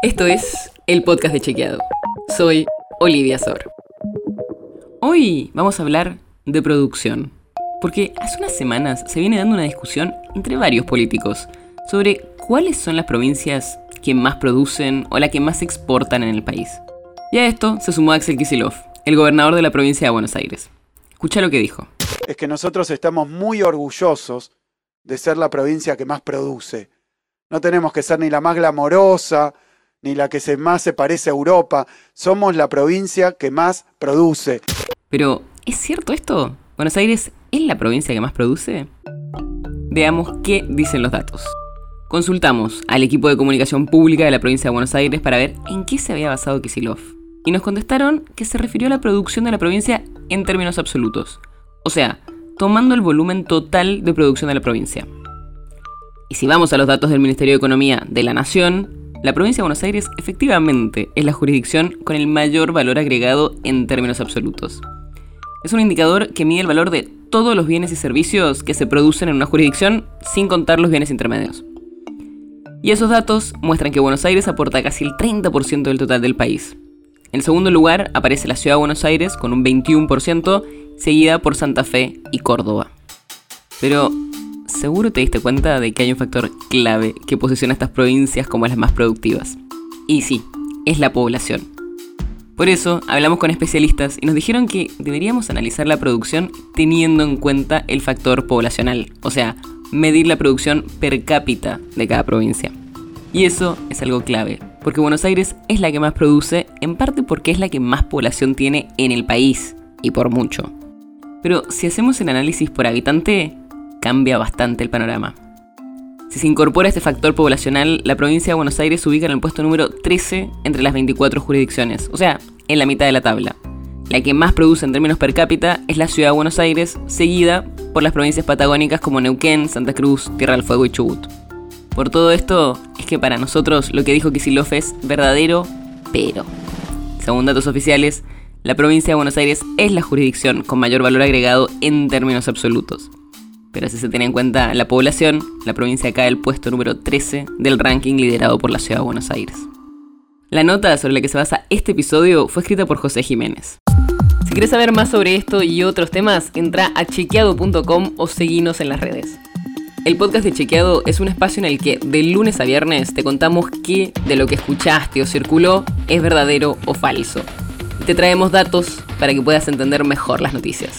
Esto es el podcast de Chequeado. Soy Olivia Sor. Hoy vamos a hablar de producción. Porque hace unas semanas se viene dando una discusión entre varios políticos sobre cuáles son las provincias que más producen o las que más exportan en el país. Y a esto se sumó Axel Kisilov, el gobernador de la provincia de Buenos Aires. Escucha lo que dijo. Es que nosotros estamos muy orgullosos de ser la provincia que más produce. No tenemos que ser ni la más glamorosa, ni la que más se parece a Europa. Somos la provincia que más produce. Pero, ¿es cierto esto? ¿Buenos Aires es la provincia que más produce? Veamos qué dicen los datos. Consultamos al equipo de comunicación pública de la provincia de Buenos Aires para ver en qué se había basado Kisilov. Y nos contestaron que se refirió a la producción de la provincia en términos absolutos. O sea, tomando el volumen total de producción de la provincia. Y si vamos a los datos del Ministerio de Economía de la Nación, la provincia de Buenos Aires efectivamente es la jurisdicción con el mayor valor agregado en términos absolutos. Es un indicador que mide el valor de todos los bienes y servicios que se producen en una jurisdicción sin contar los bienes intermedios. Y esos datos muestran que Buenos Aires aporta casi el 30% del total del país. En segundo lugar aparece la ciudad de Buenos Aires con un 21%, seguida por Santa Fe y Córdoba. Pero seguro te diste cuenta de que hay un factor clave que posiciona a estas provincias como las más productivas. Y sí, es la población. Por eso hablamos con especialistas y nos dijeron que deberíamos analizar la producción teniendo en cuenta el factor poblacional, o sea, medir la producción per cápita de cada provincia. Y eso es algo clave, porque Buenos Aires es la que más produce, en parte porque es la que más población tiene en el país, y por mucho. Pero si hacemos el análisis por habitante, cambia bastante el panorama. Si se incorpora este factor poblacional, la provincia de Buenos Aires se ubica en el puesto número 13 entre las 24 jurisdicciones, o sea, en la mitad de la tabla. La que más produce en términos per cápita es la ciudad de Buenos Aires, seguida por las provincias patagónicas como Neuquén, Santa Cruz, Tierra del Fuego y Chubut. Por todo esto, es que para nosotros lo que dijo Kicillof es verdadero, pero. Según datos oficiales, la provincia de Buenos Aires es la jurisdicción con mayor valor agregado en términos absolutos. Pero si se tiene en cuenta la población, la provincia cae al puesto número 13 del ranking liderado por la ciudad de Buenos Aires. La nota sobre la que se basa este episodio fue escrita por José Jiménez. Si quieres saber más sobre esto y otros temas, entra a chequeado.com o seguinos en las redes. El podcast de Chequeado es un espacio en el que de lunes a viernes te contamos qué de lo que escuchaste o circuló es verdadero o falso. te traemos datos para que puedas entender mejor las noticias.